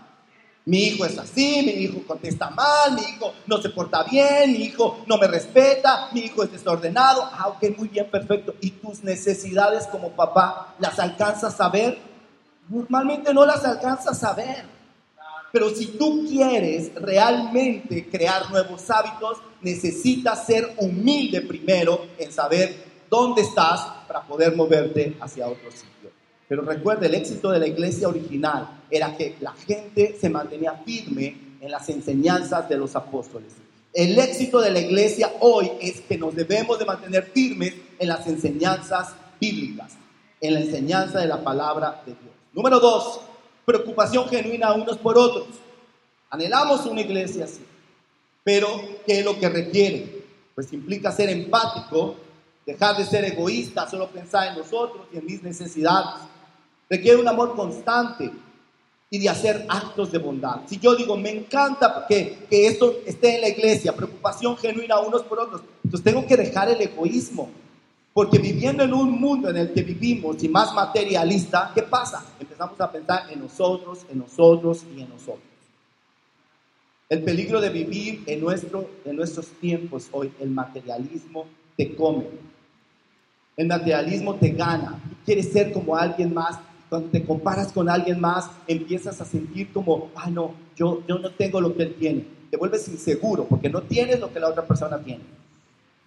Mi hijo es así, mi hijo contesta mal, mi hijo no se porta bien, mi hijo no me respeta, mi hijo es desordenado. Ah, ok, muy bien, perfecto. ¿Y tus necesidades como papá las alcanzas a ver? Normalmente no las alcanzas a ver. Pero si tú quieres realmente crear nuevos hábitos, necesitas ser humilde primero en saber dónde estás para poder moverte hacia otro sitio. Pero recuerda, el éxito de la iglesia original era que la gente se mantenía firme en las enseñanzas de los apóstoles. El éxito de la iglesia hoy es que nos debemos de mantener firmes en las enseñanzas bíblicas, en la enseñanza de la palabra de Dios. Número dos, preocupación genuina unos por otros. Anhelamos una iglesia así. Pero, ¿qué es lo que requiere? Pues implica ser empático, dejar de ser egoísta, solo pensar en nosotros y en mis necesidades. Requiere un amor constante y de hacer actos de bondad. Si yo digo, me encanta que, que esto esté en la iglesia, preocupación genuina unos por otros, entonces tengo que dejar el egoísmo, porque viviendo en un mundo en el que vivimos y más materialista, ¿qué pasa? Empezamos a pensar en nosotros, en nosotros y en nosotros. El peligro de vivir en, nuestro, en nuestros tiempos hoy, el materialismo te come. El materialismo te gana. Quieres ser como alguien más. Cuando te comparas con alguien más, empiezas a sentir como, ah, no, yo, yo no tengo lo que él tiene. Te vuelves inseguro porque no tienes lo que la otra persona tiene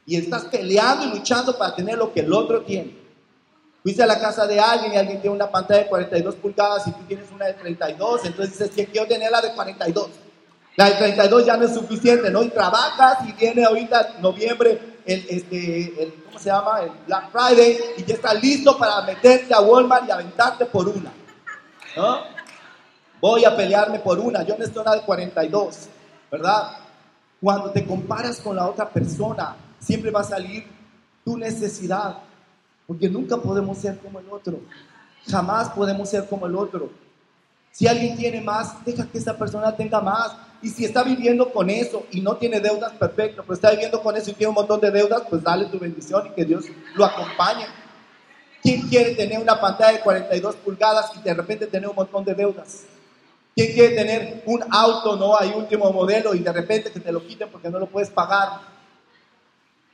y estás peleando y luchando para tener lo que el otro tiene. Fuiste a la casa de alguien y alguien tiene una pantalla de 42 pulgadas y tú tienes una de 32, entonces dices que quiero tener la de 42. La de 32 ya no es suficiente, ¿no? Y trabajas y viene ahorita noviembre el, este, el, ¿cómo se llama? El Black Friday y ya estás listo para meterte a Walmart y aventarte por una, ¿no? Voy a pelearme por una, yo necesito una de 42, ¿verdad? Cuando te comparas con la otra persona, siempre va a salir tu necesidad, porque nunca podemos ser como el otro, jamás podemos ser como el otro. Si alguien tiene más, deja que esa persona tenga más. Y si está viviendo con eso y no tiene deudas, perfecto, pero está viviendo con eso y tiene un montón de deudas, pues dale tu bendición y que Dios lo acompañe. ¿Quién quiere tener una pantalla de 42 pulgadas y de repente tener un montón de deudas? ¿Quién quiere tener un auto, no hay último modelo y de repente que te lo quiten porque no lo puedes pagar?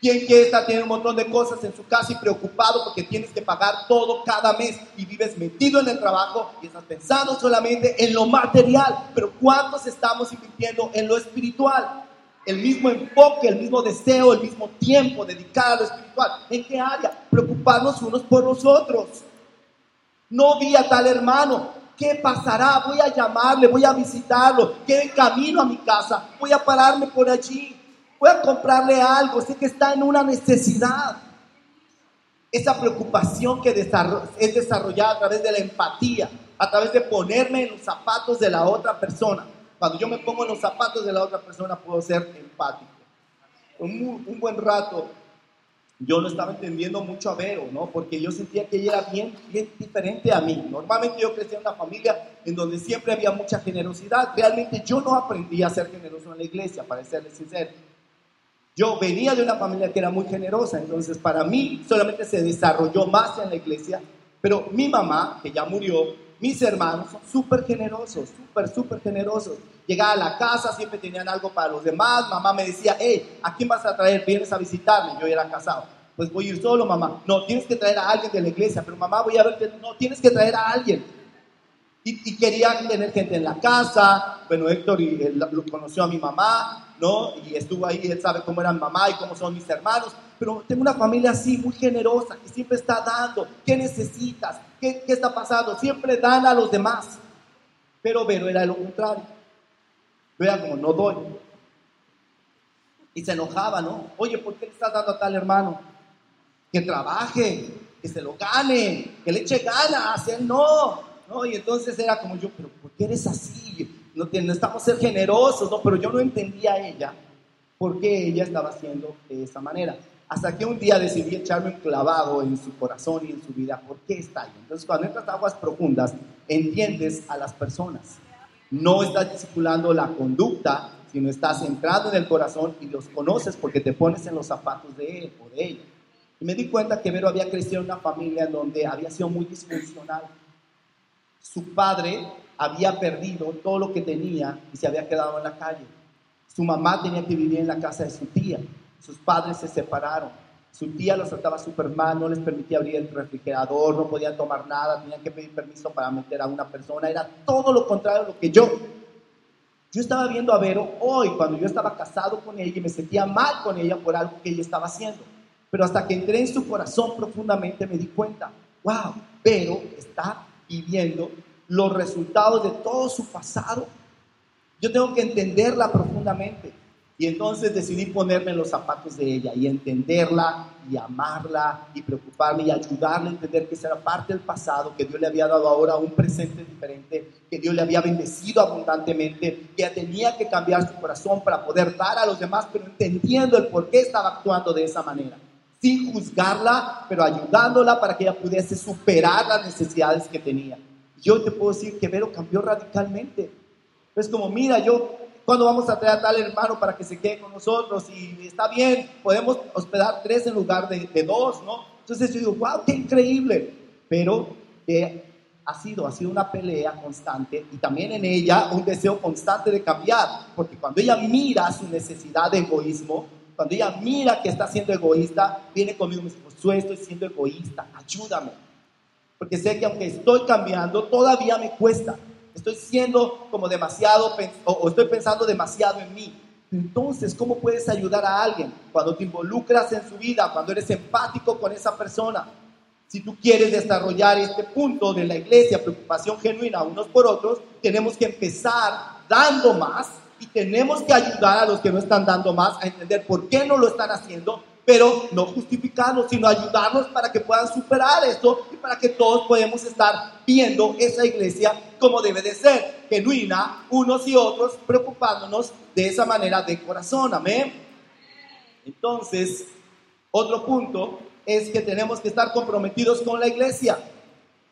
¿Quién quiere estar teniendo un montón de cosas en su casa y preocupado porque tienes que pagar todo cada mes y vives metido en el trabajo y estás pensando solamente en lo material? Pero ¿cuántos estamos invirtiendo en lo espiritual? El mismo enfoque, el mismo deseo, el mismo tiempo dedicado a lo espiritual. ¿En qué área? Preocuparnos unos por los otros. No vi a tal hermano. ¿Qué pasará? Voy a llamarle, voy a visitarlo. ¿Qué camino a mi casa? Voy a pararme por allí voy a comprarle algo, sé que está en una necesidad. Esa preocupación que es desarrollada a través de la empatía, a través de ponerme en los zapatos de la otra persona. Cuando yo me pongo en los zapatos de la otra persona puedo ser empático. Un, un buen rato yo no estaba entendiendo mucho a Vero, ¿no? Porque yo sentía que ella era bien, bien diferente a mí. Normalmente yo crecí en una familia en donde siempre había mucha generosidad. Realmente yo no aprendí a ser generoso en la iglesia, para serles sincero. Yo venía de una familia que era muy generosa, entonces para mí solamente se desarrolló más en la iglesia, pero mi mamá, que ya murió, mis hermanos son súper generosos, súper, súper generosos. Llegaba a la casa, siempre tenían algo para los demás. Mamá me decía, hey, ¿a quién vas a traer? Vienes a visitarme. Yo era casado. Pues voy a ir solo, mamá. No, tienes que traer a alguien de la iglesia, pero mamá, voy a ver no, tienes que traer a alguien. Y, querían tener gente en la casa. Bueno, Héctor y, él, lo conoció a mi mamá, ¿no? Y estuvo ahí, él sabe cómo era mi mamá y cómo son mis hermanos. Pero tengo una familia así, muy generosa, que siempre está dando. ¿Qué necesitas? ¿Qué, qué está pasando? Siempre dan a los demás. Pero Vero era lo contrario. Vea como no doy. Y se enojaba, ¿no? Oye, ¿por qué le estás dando a tal hermano? Que trabaje, que se lo gane, que le eche ganas, él no. ¿no? Y entonces era como yo, pero ¿por qué eres así? No, necesitamos ser generosos, ¿no? Pero yo no entendía a ella por qué ella estaba haciendo de esa manera. Hasta que un día decidí echarme un clavado en su corazón y en su vida. ¿Por qué está ahí? Entonces, cuando entras a aguas profundas, entiendes a las personas. No estás discipulando la conducta, sino estás entrando en el corazón y los conoces porque te pones en los zapatos de él o de ella. Y me di cuenta que Vero había crecido en una familia donde había sido muy disfuncional. Su padre había perdido todo lo que tenía y se había quedado en la calle. Su mamá tenía que vivir en la casa de su tía. Sus padres se separaron. Su tía los trataba súper mal, no les permitía abrir el refrigerador, no podían tomar nada, tenían que pedir permiso para meter a una persona. Era todo lo contrario de lo que yo. Yo estaba viendo a Vero hoy, cuando yo estaba casado con ella y me sentía mal con ella por algo que ella estaba haciendo. Pero hasta que entré en su corazón profundamente me di cuenta, wow, Vero está viviendo los resultados de todo su pasado. Yo tengo que entenderla profundamente. Y entonces decidí ponerme en los zapatos de ella y entenderla y amarla y preocuparme y ayudarle a entender que esa era parte del pasado, que Dios le había dado ahora un presente diferente, que Dios le había bendecido abundantemente, que tenía que cambiar su corazón para poder dar a los demás, pero entendiendo el por qué estaba actuando de esa manera. Sin juzgarla, pero ayudándola para que ella pudiese superar las necesidades que tenía. Yo te puedo decir que Vero cambió radicalmente. Es como, mira, yo cuando vamos a traer a tal hermano para que se quede con nosotros? Y está bien, podemos hospedar tres en lugar de, dos, ¿no? Entonces yo digo, wow, qué increíble. Pero eh, ha sido, ha sido una pelea constante y también en ella un deseo constante de cambiar, porque cuando ella mira su necesidad de egoísmo, cuando ella mira que está siendo egoísta, viene conmigo y me dice, pues yo estoy siendo egoísta, ayúdame. Porque sé que aunque estoy cambiando, todavía me cuesta. Estoy siendo como demasiado, o, estoy pensando demasiado en mí. Entonces, ¿cómo puedes ayudar a alguien? Cuando te involucras en su vida, cuando eres empático con esa persona. Si tú quieres desarrollar este punto de la iglesia, preocupación genuina unos por otros, tenemos que empezar dando más y tenemos que ayudar a los que no están dando más a entender por qué no lo están haciendo pero no justificarlos, sino ayudarlos para que puedan superar esto y para que todos podamos estar viendo esa iglesia como debe de ser, genuina, unos y otros, preocupándonos de esa manera de corazón, amén. Entonces, otro punto es que tenemos que estar comprometidos con la iglesia.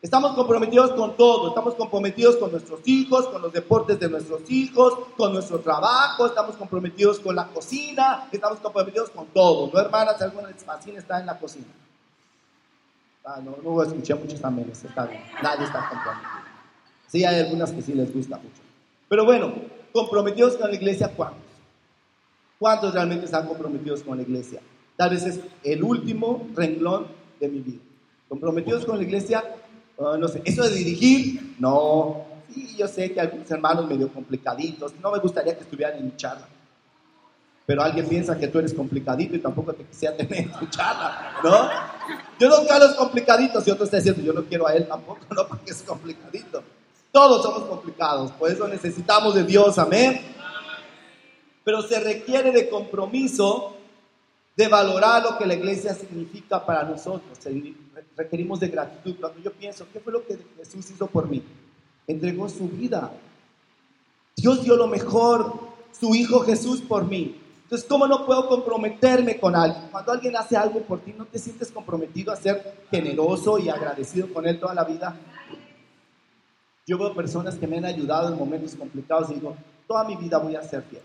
Estamos comprometidos con todo, estamos comprometidos con nuestros hijos, con los deportes de nuestros hijos, con nuestro trabajo, estamos comprometidos con la cocina, estamos comprometidos con todo. ¿No, hermanas? ¿Alguna les fascina estar en la cocina? Ah, no, no escuché muchos también, está bien. Nadie está comprometido. Sí, hay algunas que sí les gusta mucho. Pero bueno, comprometidos con la iglesia, ¿cuántos? ¿Cuántos realmente están comprometidos con la iglesia? Tal vez es el último renglón de mi vida. Comprometidos con la iglesia, Ah, no sé, eso de dirigir, no. Sí, yo sé que algunos hermanos medio complicaditos, no me gustaría que estuvieran en mi charla. Pero alguien piensa que tú eres complicadito y tampoco te quisiera tener en tu charla, ¿no? Yo no quiero a los complicaditos y otro está diciendo, yo no quiero a él tampoco, no porque es complicadito. Todos somos complicados, por eso necesitamos de Dios, amén. Pero se requiere de compromiso de valorar lo que la iglesia significa para nosotros requerimos de gratitud. Cuando yo pienso, ¿qué fue lo que Jesús hizo por mí? Entregó su vida. Dios dio lo mejor, su Hijo Jesús por mí. Entonces, ¿cómo no puedo comprometerme con alguien? Cuando alguien hace algo por ti, ¿no te sientes comprometido a ser generoso y agradecido con Él toda la vida? Yo veo personas que me han ayudado en momentos complicados y digo, toda mi vida voy a ser fiel.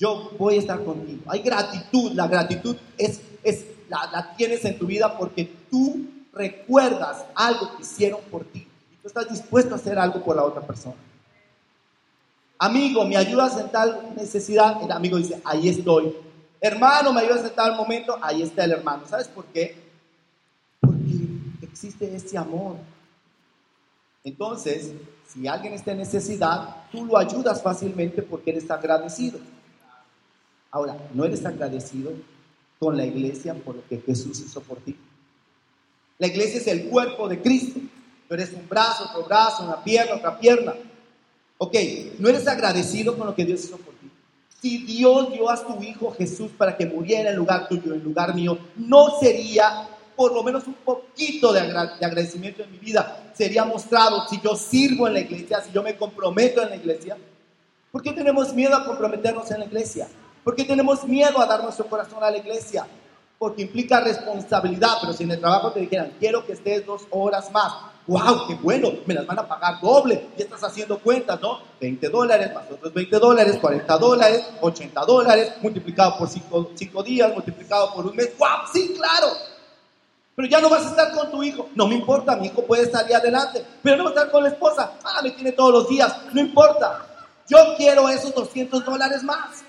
Yo voy a estar contigo. Hay gratitud. La gratitud es, es la, tienes en tu vida porque tú recuerdas algo que hicieron por ti y tú estás dispuesto a hacer algo por la otra persona. Amigo, ¿me ayudas en tal necesidad? El amigo dice, ahí estoy. Hermano, me ayudas en tal momento, ahí está el hermano. ¿Sabes por qué? Porque existe ese amor. Entonces, si alguien está en necesidad, tú lo ayudas fácilmente porque eres agradecido. Ahora, no eres agradecido con la iglesia por lo que Jesús hizo por ti. La iglesia es el cuerpo de Cristo. Tú eres un brazo, otro brazo, una pierna, otra pierna. Ok, no eres agradecido con lo que Dios hizo por ti. Si Dios dio a su Hijo Jesús para que muriera en lugar tuyo, en lugar mío, no sería por lo menos un poquito de, agradecimiento en mi vida. Sería mostrado si yo sirvo en la iglesia, si yo me comprometo en la iglesia. ¿Por qué tenemos miedo a comprometernos en la iglesia? ¿Por qué tenemos miedo a dar nuestro corazón a la iglesia? Porque implica responsabilidad, pero si en el trabajo te dijeran, quiero que estés dos horas más, wow, qué bueno, me las van a pagar doble, y estás haciendo cuentas, ¿no? 20 dólares más otros 20 dólares, 40 dólares, 80 dólares, multiplicado por 5 días, multiplicado por un mes, wow, sí, claro. Pero ya no vas a estar con tu hijo, no me importa, mi hijo puede salir adelante, pero no estar con la esposa, ah, me tiene todos los días, no importa. Yo quiero esos 200 dólares más.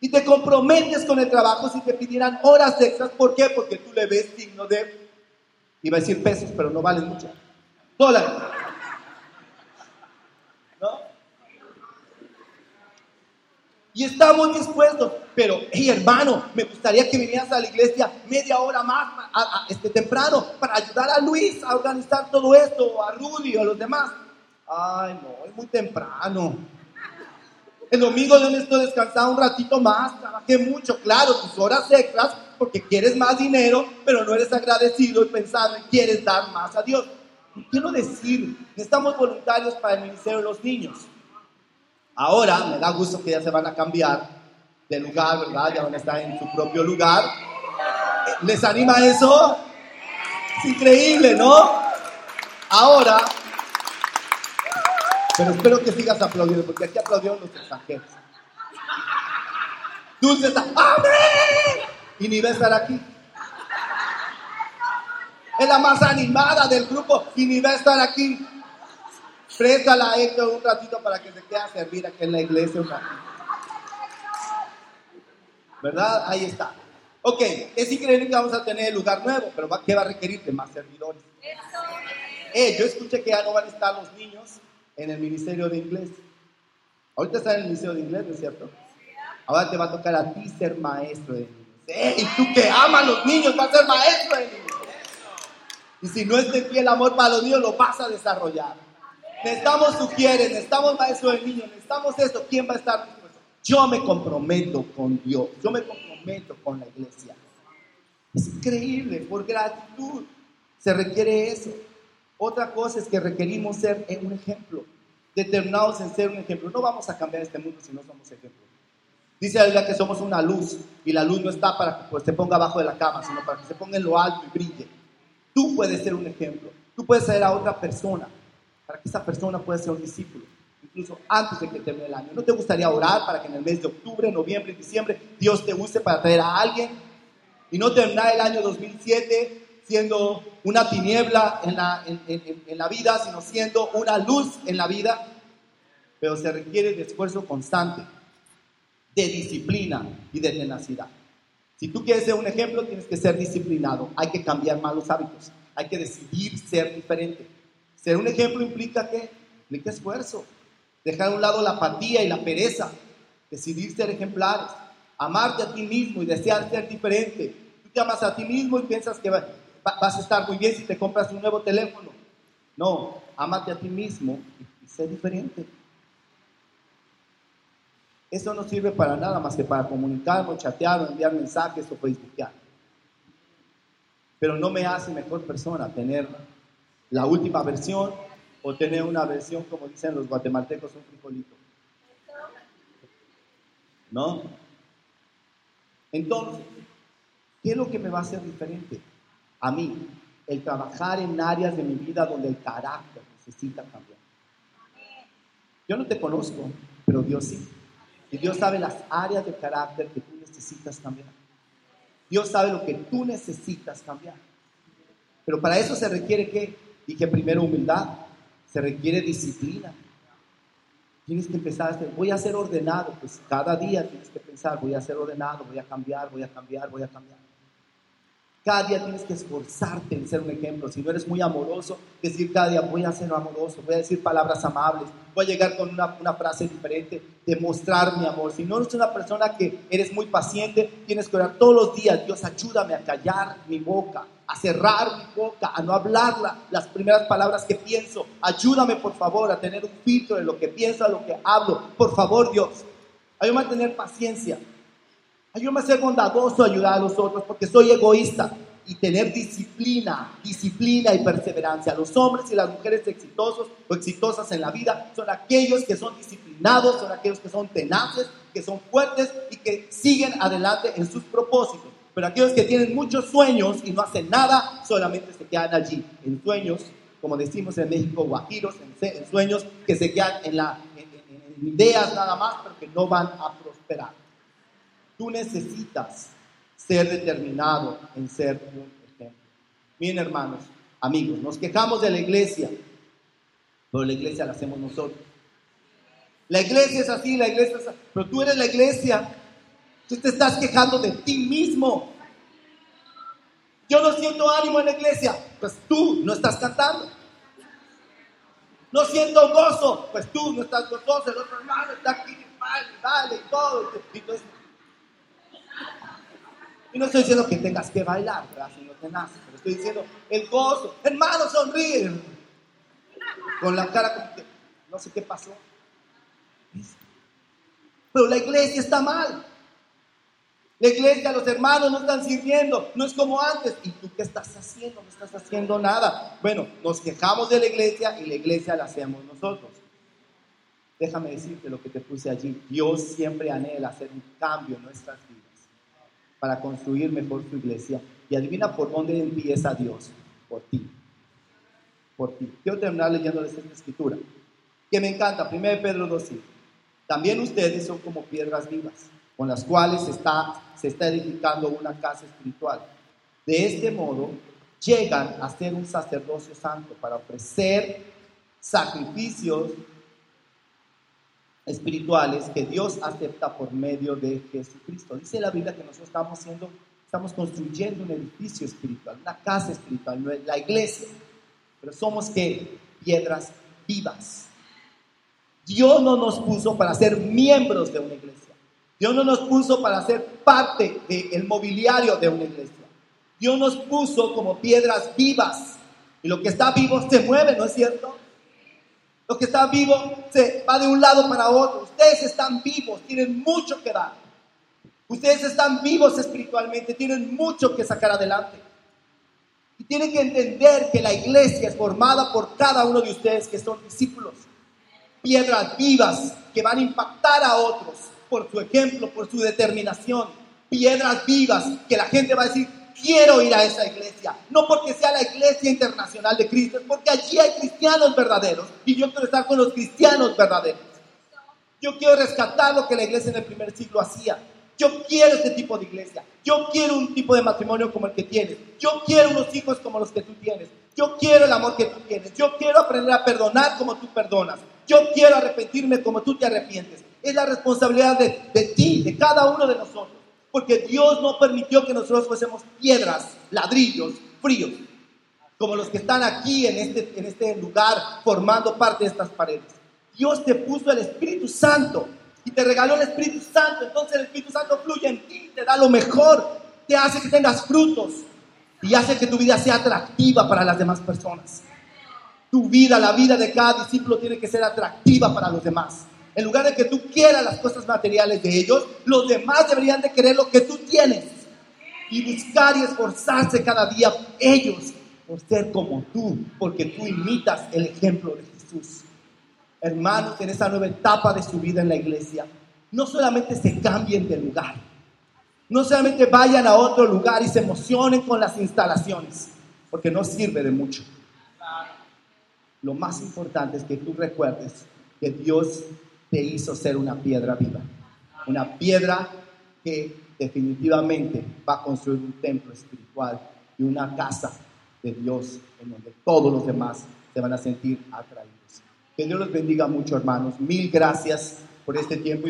Y te comprometes con el trabajo si te pidieran horas extras. ¿Por qué? Porque tú le ves signo de, iba a decir pesos, pero no valen mucho. Dólares. ¿No? Y estamos dispuestos, pero, hey hermano, me gustaría que vinieras a la iglesia media hora más este temprano para ayudar a Luis a organizar todo esto, a Rudy o a los demás. Ay, no, es muy temprano. El domingo yo necesito descansar un ratito más, trabajé mucho, claro, tus horas extras, porque quieres más dinero, pero no eres agradecido y pensando en quieres dar más a Dios. Quiero decir, necesitamos voluntarios para el ministerio de los niños. Ahora me da gusto que ya se van a cambiar de lugar, ¿verdad? Ya van a estar en su propio lugar. ¿Les anima eso? Es increíble, ¿no? Ahora pero espero que sigas aplaudiendo, porque aquí aplaudieron los extranjeros. Dulce está, ¡Amén! Y ni va a estar aquí. Es la más animada del grupo y ni va a estar aquí. Préstala a Héctor un ratito para que se quede a servir aquí en la iglesia un ratito. ¿Verdad? Ahí está. Ok, es increíble que vamos a tener lugar nuevo, pero ¿qué va a requerir de más servidores? Eh, yo escuché que ya no van a estar los niños en el ministerio de inglés. Ahorita está en el ministerio de inglés, ¿no es cierto? Ahora te va a tocar a ti ser maestro de niños. ¡Eh! Y tú que amas a los niños, vas a ser maestro de niños. Y si no es de pie el amor para los niños, lo vas a desarrollar. Necesitamos sugieres, necesitamos maestro de niños, necesitamos esto. ¿Quién va a estar? Yo me comprometo con Dios, yo me comprometo con la iglesia. Es increíble, por gratitud se requiere eso. Otra cosa es que requerimos ser un ejemplo, determinados en ser un ejemplo. No vamos a cambiar este mundo si no somos ejemplos. Dice la Biblia que somos una luz y la luz no está para que pues, se ponga abajo de la cama, sino para que se ponga en lo alto y brille. Tú puedes ser un ejemplo. Tú puedes ser a otra persona para que esa persona pueda ser un discípulo, incluso antes de que termine el año. ¿No te gustaría orar para que en el mes de octubre, noviembre y diciembre Dios te use para traer a alguien y no terminar el año 2007 siendo una tiniebla en la, en, la vida, sino siendo una luz en la vida. Pero se requiere de esfuerzo constante, de disciplina y de tenacidad. Si tú quieres ser un ejemplo, tienes que ser disciplinado. Hay que cambiar malos hábitos. Hay que decidir ser diferente. Ser un ejemplo implica que implica esfuerzo. Dejar a un lado la apatía y la pereza. Decidir ser ejemplares. Amarte a ti mismo y desear ser diferente. Tú te amas a ti mismo y piensas que vas a estar muy bien si te compras un nuevo teléfono. No, amate a ti mismo y, sé diferente. Eso no sirve para nada más que para comunicarnos, chatear, enviar mensajes o facebookear. Pero no me hace mejor persona tener la última versión o tener una versión, como dicen los guatemaltecos, un frijolito. ¿No? Entonces, ¿qué es lo que me va a hacer diferente? A mí el trabajar en áreas de mi vida donde el carácter necesita cambiar. Yo no te conozco, pero Dios sí. Y Dios sabe las áreas de carácter que tú necesitas cambiar. Dios sabe lo que tú necesitas cambiar. Pero para eso se requiere que, dije primero humildad, se requiere disciplina. Tienes que empezar a decir, voy a ser ordenado, pues cada día tienes que pensar, voy a ser ordenado, voy a cambiar, voy a cambiar, voy a cambiar. Cada día tienes que esforzarte en ser un ejemplo. Si no eres muy amoroso, decir cada día voy a ser amoroso, voy a decir palabras amables, voy a llegar con una, frase diferente, demostrar mi amor. Si no eres una persona que eres muy paciente, tienes que orar todos los días, Dios ayúdame a callar mi boca, a cerrar mi boca, a no hablarla, las primeras palabras que pienso. Ayúdame, por favor, a tener un filtro de lo que pienso, a lo que hablo. Por favor, Dios. Ayúdame a tener paciencia. Ayúdame a ser bondadoso, ayudar a los otros, porque soy egoísta. Y tener disciplina, disciplina y perseverancia. Los hombres y las mujeres exitosos o exitosas en la vida son aquellos que son disciplinados, son aquellos que son tenaces, que son fuertes y que siguen adelante en sus propósitos. Pero aquellos que tienen muchos sueños y no hacen nada, solamente se quedan allí, en sueños, como decimos en México, guajiros, en, sueños que se quedan en, la, en ideas nada más, pero que no van a prosperar. Tú necesitas ser determinado en ser un ejemplo. Miren, hermanos, amigos, nos quejamos de la iglesia, pero la iglesia la hacemos nosotros. La iglesia es así, la iglesia es así, pero tú eres la iglesia. Tú te estás quejando de ti mismo. Yo no siento ánimo en la iglesia, pues tú no estás cantando. No siento gozo, pues tú no estás gozoso, el otro hermano está aquí, vale, vale, y todo. Y y no estoy diciendo que tengas que bailar, ¿verdad? Si no te nace, pero estoy diciendo el gozo. Hermano, sonríe. Con la cara como que no sé qué pasó. Pero la iglesia está mal. La iglesia, los hermanos no están sirviendo, no es como antes. ¿Y tú qué estás haciendo? No estás haciendo nada. Bueno, nos quejamos de la iglesia y la iglesia la hacemos nosotros. Déjame decirte lo que te puse allí. Dios siempre anhela hacer un cambio en nuestras vidas para construir mejor su iglesia. Y adivina por dónde empieza Dios, por ti. Por ti. Quiero terminar leyendo esta escritura, que me encanta, 1 Pedro 2.5. También ustedes son como piedras vivas, con las cuales se está, se está edificando una casa espiritual. De este modo, llegan a ser un sacerdocio santo para ofrecer sacrificios espirituales que Dios acepta por medio de Jesucristo. Dice la Biblia que nosotros estamos haciendo, estamos construyendo un edificio espiritual, una casa espiritual, la iglesia. Pero somos que piedras vivas. Dios no nos puso para ser miembros de una iglesia. Dios no nos puso para ser parte del mobiliario de una iglesia. Dios nos puso como piedras vivas. Y lo que está vivo se mueve, ¿no es cierto? Lo que está vivo se va de un lado para otro. Ustedes están vivos, tienen mucho que dar. Ustedes están vivos espiritualmente, tienen mucho que sacar adelante. Y tienen que entender que la iglesia es formada por cada uno de ustedes que son discípulos. Piedras vivas que van a impactar a otros por su ejemplo, por su determinación. Piedras vivas que la gente va a decir, quiero ir a esa iglesia. No porque sea la iglesia internacional de Cristo, porque allí hay cristianos verdaderos y yo quiero estar con los cristianos verdaderos. Yo quiero rescatar lo que la iglesia en el primer siglo hacía. Yo quiero este tipo de iglesia. Yo quiero un tipo de matrimonio como el que tienes. Yo quiero unos hijos como los que tú tienes. Yo quiero el amor que tú tienes. Yo quiero aprender a perdonar como tú perdonas. Yo quiero arrepentirme como tú te arrepientes. Es la responsabilidad de, de ti, de cada uno de nosotros. Porque Dios no permitió que nosotros fuésemos piedras, ladrillos, fríos, como los que están aquí en este, en este lugar formando parte de estas paredes. Dios te puso el Espíritu Santo y te regaló el Espíritu Santo. Entonces el Espíritu Santo fluye en ti, te da lo mejor, te hace que tengas frutos y hace que tu vida sea atractiva para las demás personas. Tu vida, la vida de cada discípulo tiene que ser atractiva para los demás. En lugar de que tú quieras las cosas materiales de ellos, los demás deberían de querer lo que tú tienes. Y buscar y esforzarse cada día ellos por ser como tú, porque tú imitas el ejemplo de Jesús. Hermanos, en esa nueva etapa de su vida en la iglesia, no solamente se cambien de lugar, no solamente vayan a otro lugar y se emocionen con las instalaciones, porque no sirve de mucho. Lo más importante es que tú recuerdes que Dios te hizo ser una piedra viva. Una piedra que definitivamente va a construir un templo espiritual y una casa de Dios en donde todos los demás se van a sentir atraídos. Que Dios los bendiga mucho, hermanos. Mil gracias por este tiempo.